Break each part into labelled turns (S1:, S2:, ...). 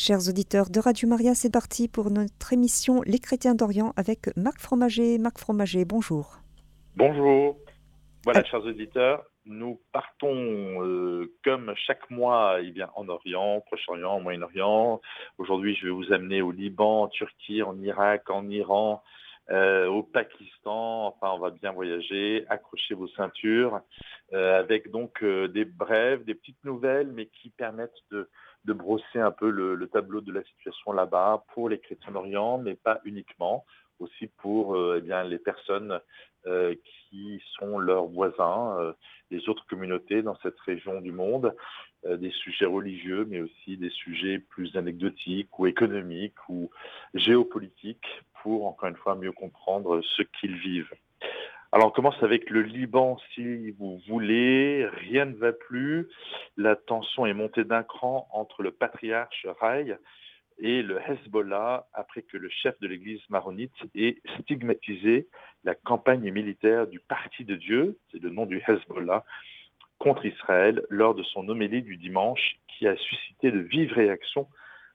S1: Chers auditeurs de Radio Maria, c'est parti pour notre émission Les chrétiens d'Orient avec Marc Fromager. Marc Fromager, bonjour.
S2: Bonjour. Voilà, chers auditeurs, nous partons euh, comme chaque mois eh bien, en Orient, Proche-Orient, Moyen-Orient. Aujourd'hui, je vais vous amener au Liban, en Turquie, en Irak, en Iran, euh, au Pakistan. Enfin, on va bien voyager. Accrochez vos ceintures euh, avec donc des brèves, des petites nouvelles, mais qui permettent de brosser un peu le, tableau de la situation là-bas pour les chrétiens d'Orient, mais pas uniquement, aussi pour eh bien, les personnes qui sont leurs voisins, les autres communautés dans cette région du monde, des sujets religieux, mais aussi des sujets plus anecdotiques ou économiques ou géopolitiques pour, encore une fois, mieux comprendre ce qu'ils vivent. Alors on commence avec le Liban si vous voulez, rien ne va plus, la tension est montée d'un cran entre le patriarche Rai et le Hezbollah après que le chef de l'église maronite ait stigmatisé la campagne militaire du Parti de Dieu, c'est le nom du Hezbollah, contre Israël lors de son homélie du dimanche qui a suscité de vives réactions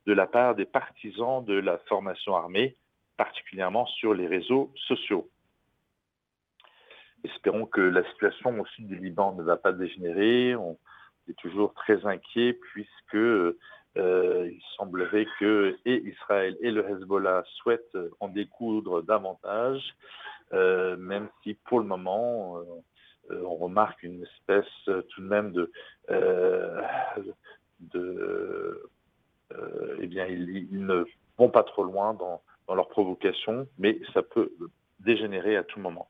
S2: de la part des partisans de la formation armée, particulièrement sur les réseaux sociaux. Espérons que la situation au sud du Liban ne va pas dégénérer. On est toujours très inquiet puisque euh, il semblerait que et Israël et le Hezbollah souhaitent en découdre davantage, euh, même si pour le moment euh, on remarque une espèce tout de même de, de eh bien ils, ne vont pas trop loin dans, dans leur provocation, mais ça peut dégénérer à tout moment.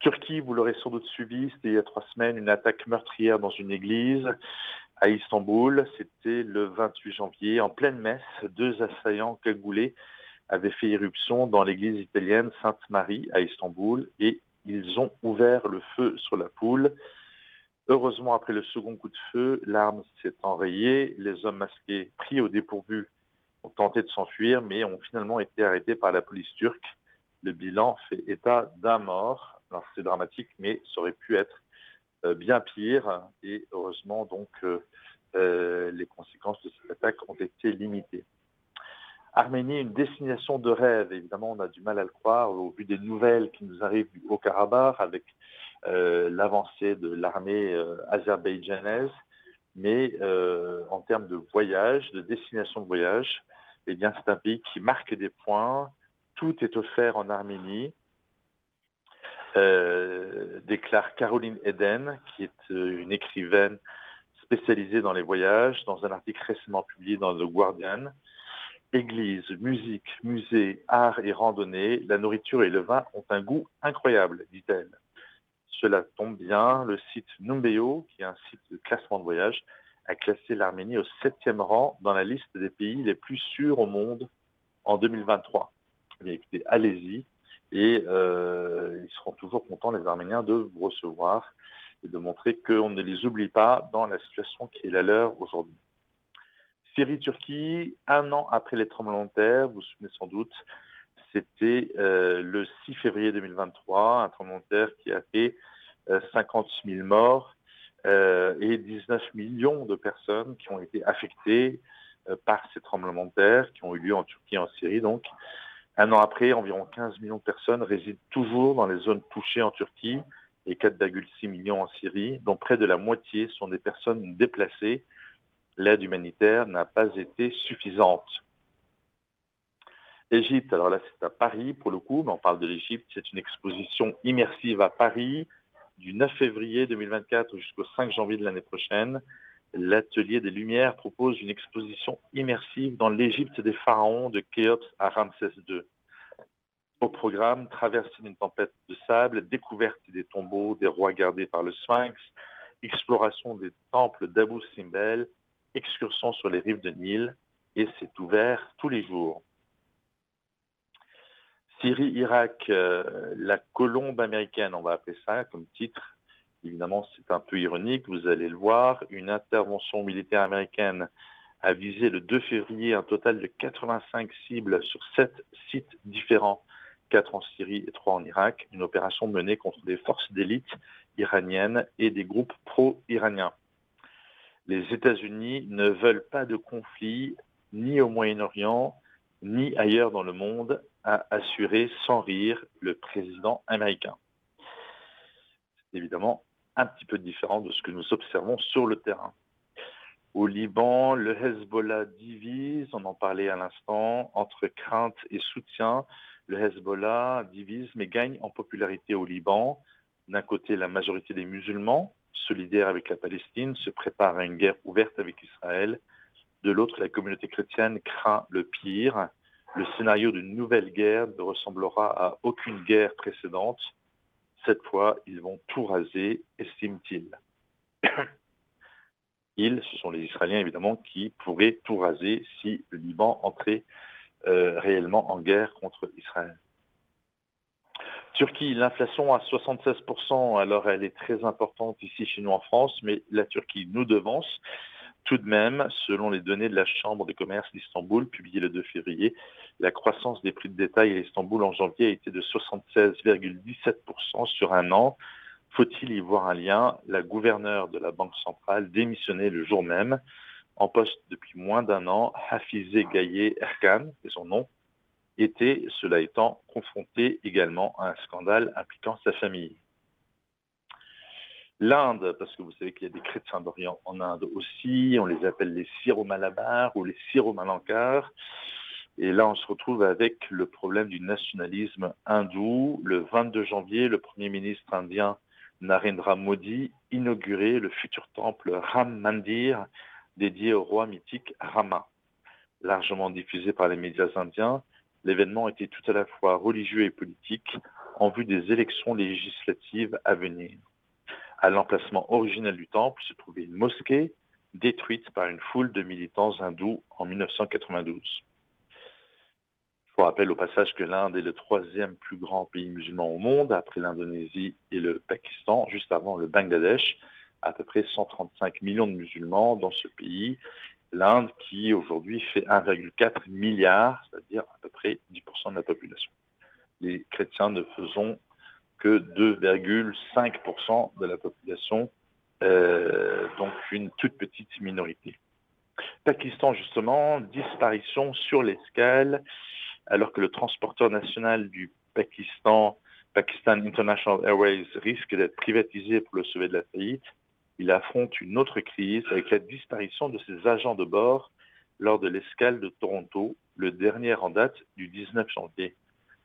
S2: Turquie, vous l'aurez sans doute suivi, c'était il y a trois semaines, une attaque meurtrière dans une église à Istanbul. C'était le 28 janvier. En pleine messe, deux assaillants cagoulés avaient fait irruption dans l'église italienne Sainte-Marie à Istanbul et ils ont ouvert le feu sur la foule. Heureusement, après le second coup de feu, l'arme s'est enrayée. Les hommes masqués pris au dépourvu ont tenté de s'enfuir, mais ont finalement été arrêtés par la police turque. Le bilan fait état d'un mort c'est dramatique, mais ça aurait pu être bien pire. Et heureusement, donc, euh, euh, les conséquences de cette attaque ont été limitées. Arménie, une destination de rêve. Évidemment, on a du mal à le croire au vu des nouvelles qui nous arrivent du Haut-Karabakh avec l'avancée de l'armée azerbaïdjanaise. Mais en termes de voyage, de destination de voyage, eh bien, c'est un pays qui marque des points. Tout est offert en Arménie. Euh, déclare Caroline Eden, qui est euh, une écrivaine spécialisée dans les voyages, dans un article récemment publié dans The Guardian. Église, musique, musée, art et randonnée, la nourriture et le vin ont un goût incroyable, dit-elle. Cela tombe bien, le site Numbeo, qui est un site de classement de voyage, a classé l'Arménie au septième rang dans la liste des pays les plus sûrs au monde en 2023. Eh allez-y, et euh, ils seront toujours contents, les Arméniens, de vous recevoir et de montrer qu'on ne les oublie pas dans la situation qui est la leur aujourd'hui. Syrie-Turquie, un an après les tremblements de terre, vous vous souvenez sans doute, c'était euh, le 6 février 2023, un tremblement de terre qui a fait 50 euh, 000 morts et 19 millions de personnes qui ont été affectées par ces tremblements de terre qui ont eu lieu en Turquie et en Syrie. Donc, un an après, environ 15 millions de personnes résident toujours dans les zones touchées en Turquie et 4,6 millions en Syrie, dont près de la moitié sont des personnes déplacées. L'aide humanitaire n'a pas été suffisante. Égypte, alors là c'est à Paris pour le coup, mais on parle de l'Égypte, c'est une exposition immersive à Paris du 9 février 2024 jusqu'au 5 janvier de l'année prochaine. L'Atelier des Lumières propose une exposition immersive dans l'Égypte des pharaons de Khéops à Ramsès II. Au programme, traversée d'une tempête de sable, découverte des tombeaux des rois gardés par le Sphinx, exploration des temples d'Abu Simbel, excursion sur les rives de Nil, et c'est ouvert tous les jours. Syrie, Irak, euh, la colombe américaine, on va appeler ça comme titre, Évidemment, c'est un peu ironique, vous allez le voir. Une intervention militaire américaine a visé le 2 février un total de 85 cibles sur 7 sites différents, 4 en Syrie et 3 en Irak. Une opération menée contre des forces d'élite iraniennes et des groupes pro-iraniens. Les États-Unis ne veulent pas de conflit, ni au Moyen-Orient, ni ailleurs dans le monde, a assuré sans rire le président américain. C'est évidemment un petit peu différent de ce que nous observons sur le terrain. Au Liban, le Hezbollah divise, on en parlait à l'instant, entre crainte et soutien. Le Hezbollah divise mais gagne en popularité au Liban. D'un côté, la majorité des musulmans, solidaires avec la Palestine, se préparent à une guerre ouverte avec Israël. De l'autre, la communauté chrétienne craint le pire. Le scénario d'une nouvelle guerre ne ressemblera à aucune guerre précédente. Cette fois, ils vont tout raser, estime-t-il. Ils, ce sont les Israéliens évidemment, qui pourraient tout raser si le Liban entrait euh, réellement en guerre contre Israël. Turquie, l'inflation à 76%, alors elle est très importante ici chez nous en France, mais la Turquie nous devance. Tout de même, selon les données de la Chambre de commerce d'Istanbul, publiées le 2 février, la croissance des prix de détail à Istanbul en janvier a été de 76,17% sur un an. Faut-il y voir un lien? La gouverneure de la Banque centrale démissionnait le jour même. En poste depuis moins d'un an, Hafizé Gaye Erkan, c'est son nom, était, cela étant, confronté également à un scandale impliquant sa famille. L'Inde, parce que vous savez qu'il y a des chrétiens d'Orient en Inde aussi, on les appelle les Syro-Malabar ou les Syro-Malankar. Et là, on se retrouve avec le problème du nationalisme hindou. Le 22 janvier, le Premier ministre indien Narendra Modi inaugurait le futur temple Ram Mandir dédié au roi mythique Rama. Largement diffusé par les médias indiens, l'événement était tout à la fois religieux et politique en vue des élections législatives à venir. À l'emplacement originel du temple se trouvait une mosquée détruite par une foule de militants hindous en 1992. Je vous rappelle au passage que l'Inde est le troisième plus grand pays musulman au monde, après l'Indonésie et le Pakistan, juste avant le Bangladesh, à peu près 135 millions de musulmans dans ce pays. L'Inde qui aujourd'hui fait 1,4 milliard, c'est-à-dire à peu près 10% de la population. Les chrétiens ne faisons que 2,5% de la population, euh, donc une toute petite minorité. Pakistan, justement, disparition sur l'escale alors que le transporteur national du Pakistan, Pakistan International Airways, risque d'être privatisé pour le sauver de la faillite, il affronte une autre crise avec la disparition de ses agents de bord lors de l'escale de Toronto, le dernier en date du 19 janvier.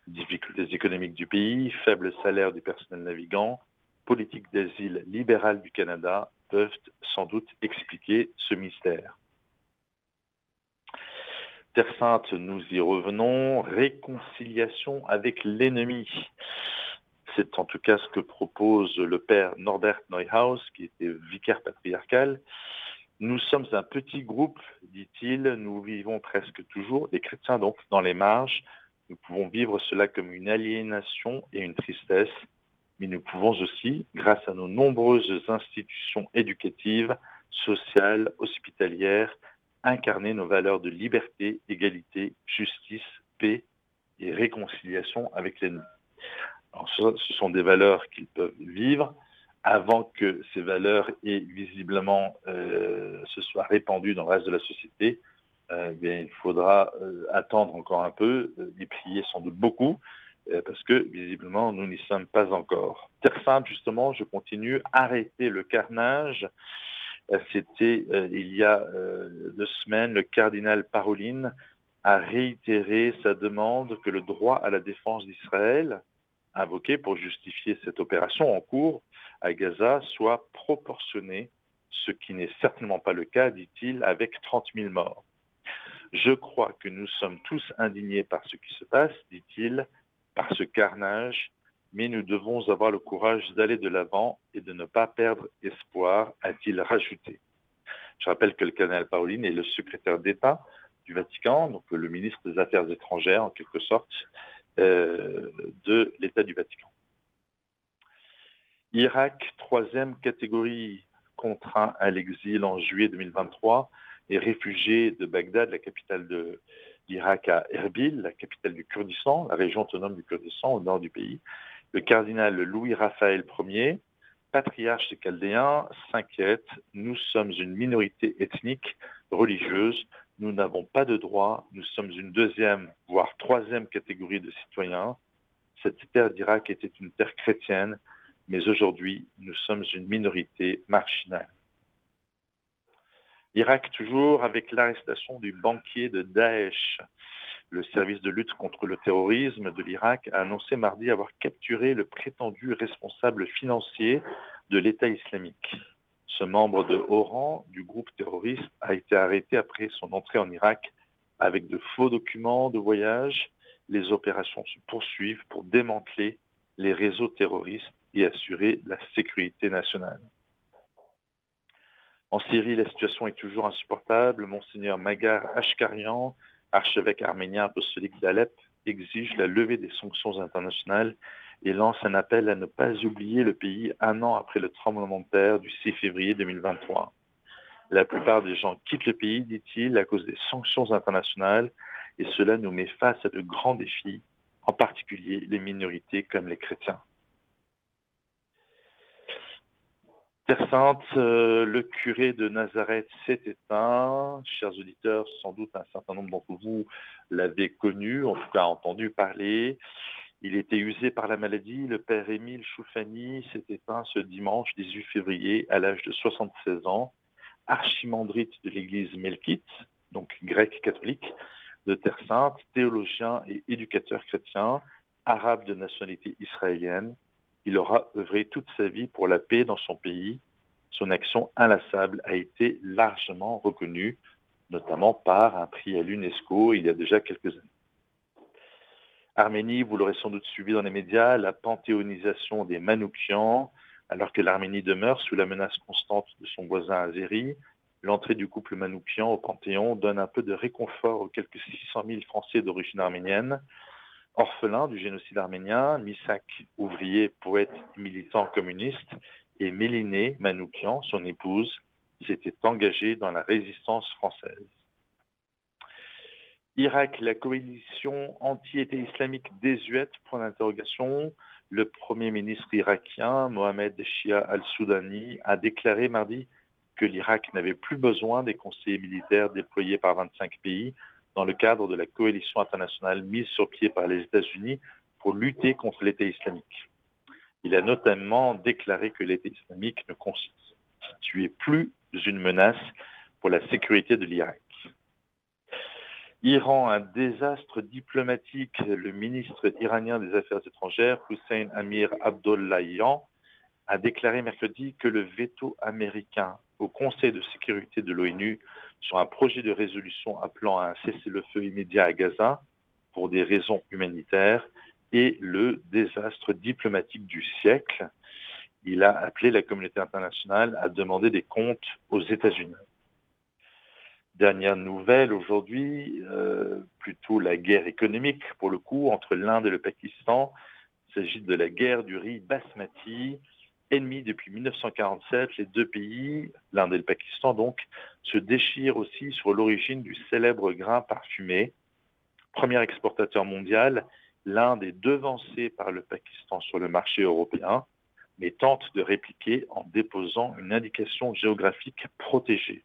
S2: Difficultés économiques du pays, faible salaire du personnel navigant, politique d'asile libérale du Canada peuvent sans doute expliquer ce mystère. Terre Sainte, nous y revenons. Réconciliation avec l'ennemi. C'est en tout cas ce que propose le père Norbert Neuhaus, qui était vicaire patriarcal. Nous sommes un petit groupe, dit-il, nous vivons presque toujours, des chrétiens donc, dans les marges. Nous pouvons vivre cela comme une aliénation et une tristesse, mais nous pouvons aussi, grâce à nos nombreuses institutions éducatives, sociales, hospitalières, incarner nos valeurs de liberté, égalité, justice, paix et réconciliation avec l'ennemi. ce sont des valeurs qu'ils peuvent vivre avant que ces valeurs aient visiblement euh, se soient répandues dans le reste de la société. Euh, bien, il faudra euh, attendre encore un peu, y prier sans doute beaucoup, parce que visiblement nous n'y sommes pas encore. Terre Sainte, justement, je continue, arrêter le carnage c'était euh, il y a euh, deux semaines, le cardinal Paroline a réitéré sa demande que le droit à la défense d'Israël, invoqué pour justifier cette opération en cours à Gaza, soit proportionné, ce qui n'est certainement pas le cas, dit-il, avec 30 000 morts. Je crois que nous sommes tous indignés par ce qui se passe, dit-il, par ce carnage mais nous devons avoir le courage d'aller de l'avant et de ne pas perdre espoir, a-t-il rajouté. Je rappelle que le cardinal Pauline est le secrétaire d'État du Vatican, donc le ministre des Affaires étrangères en quelque sorte euh, de l'État du Vatican. Irak, troisième catégorie, contraint à l'exil en juillet 2023 et réfugié de Bagdad, la capitale de l'Irak, à Erbil, la capitale du Kurdistan, la région autonome du Kurdistan au nord du pays le cardinal Louis-Raphaël Ier, patriarche des Chaldéens, s'inquiète. Nous sommes une minorité ethnique, religieuse. nous n'avons pas de droit, nous sommes une deuxième, voire troisième catégorie de citoyens. Cette terre d'Irak était une terre chrétienne, mais aujourd'hui, nous sommes une minorité marginale. Irak toujours avec l'arrestation du banquier de Daesh. Le service de lutte contre le terrorisme de l'Irak a annoncé mardi avoir capturé le prétendu responsable financier de l'État islamique. Ce membre de haut rang du groupe terroriste a été arrêté après son entrée en Irak avec de faux documents de voyage. Les opérations se poursuivent pour démanteler les réseaux terroristes et assurer la sécurité nationale. En Syrie, la situation est toujours insupportable. Monseigneur Magar Ashkarian, archevêque arménien apostolique d'Alep, exige la levée des sanctions internationales et lance un appel à ne pas oublier le pays un an après le tremblement de terre du 6 février 2023. La plupart des gens quittent le pays, dit-il, à cause des sanctions internationales, et cela nous met face à de grands défis, en particulier les minorités comme les chrétiens. Terre Sainte, euh, le curé de Nazareth s'est éteint. Chers auditeurs, sans doute un certain nombre d'entre vous l'avez connu, en tout cas entendu parler. Il était usé par la maladie. Le père Émile Choufani s'est éteint ce dimanche 18 février à l'âge de 76 ans, archimandrite de l'église melkite, donc grec catholique, de Terre Sainte, théologien et éducateur chrétien, arabe de nationalité israélienne. Il aura œuvré toute sa vie pour la paix dans son pays. Son action inlassable a été largement reconnue, notamment par un prix à l'UNESCO il y a déjà quelques années. Arménie, vous l'aurez sans doute suivi dans les médias, la panthéonisation des Manoukians, alors que l'Arménie demeure sous la menace constante de son voisin azéri. L'entrée du couple Manoukian au Panthéon donne un peu de réconfort aux quelques 600 000 Français d'origine arménienne. Orphelin du génocide arménien, Misak, ouvrier, poète, militant communiste, et Méliné Manoukian, son épouse, s'était engagée dans la résistance française. Irak, la coalition anti-État islamique désuète, point d'interrogation. Le Premier ministre irakien, Mohamed Shia al-Soudani, a déclaré mardi que l'Irak n'avait plus besoin des conseillers militaires déployés par 25 pays dans le cadre de la coalition internationale mise sur pied par les États-Unis pour lutter contre l'État islamique. Il a notamment déclaré que l'État islamique ne constituait plus une menace pour la sécurité de l'Irak. Iran, un désastre diplomatique. Le ministre iranien des Affaires étrangères, Hussein Amir Abdollahian, a déclaré mercredi que le veto américain au Conseil de sécurité de l'ONU sur un projet de résolution appelant à un cessez-le-feu immédiat à Gaza pour des raisons humanitaires est le désastre diplomatique du siècle. Il a appelé la communauté internationale à demander des comptes aux États-Unis. Dernière nouvelle aujourd'hui, euh, plutôt la guerre économique pour le coup entre l'Inde et le Pakistan. Il s'agit de la guerre du riz basmati. Ennemis depuis 1947, les deux pays, l'Inde et le Pakistan donc, se déchirent aussi sur l'origine du célèbre grain parfumé. Premier exportateur mondial, l'Inde est devancée par le Pakistan sur le marché européen, mais tente de répliquer en déposant une indication géographique protégée.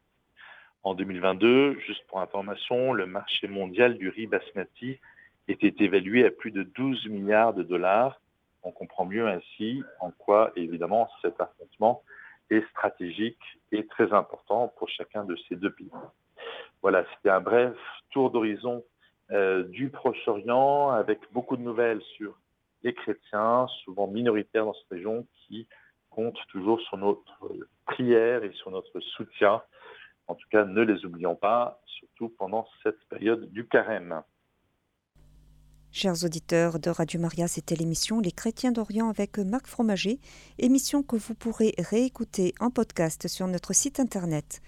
S2: En 2022, juste pour information, le marché mondial du riz basmati était évalué à plus de 12 milliards de dollars. On comprend mieux ainsi en quoi, évidemment, cet affrontement est stratégique et très important pour chacun de ces deux pays. Voilà, c'était un bref tour d'horizon euh, du Proche-Orient avec beaucoup de nouvelles sur les chrétiens, souvent minoritaires dans cette région, qui comptent toujours sur notre prière et sur notre soutien en tout cas, ne les oublions pas, surtout pendant cette période du carême.
S1: Chers auditeurs de Radio Maria, c'était l'émission Les chrétiens d'Orient avec Marc Fromager, émission que vous pourrez réécouter en podcast sur notre site internet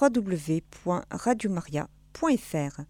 S1: www.radiomaria.fr.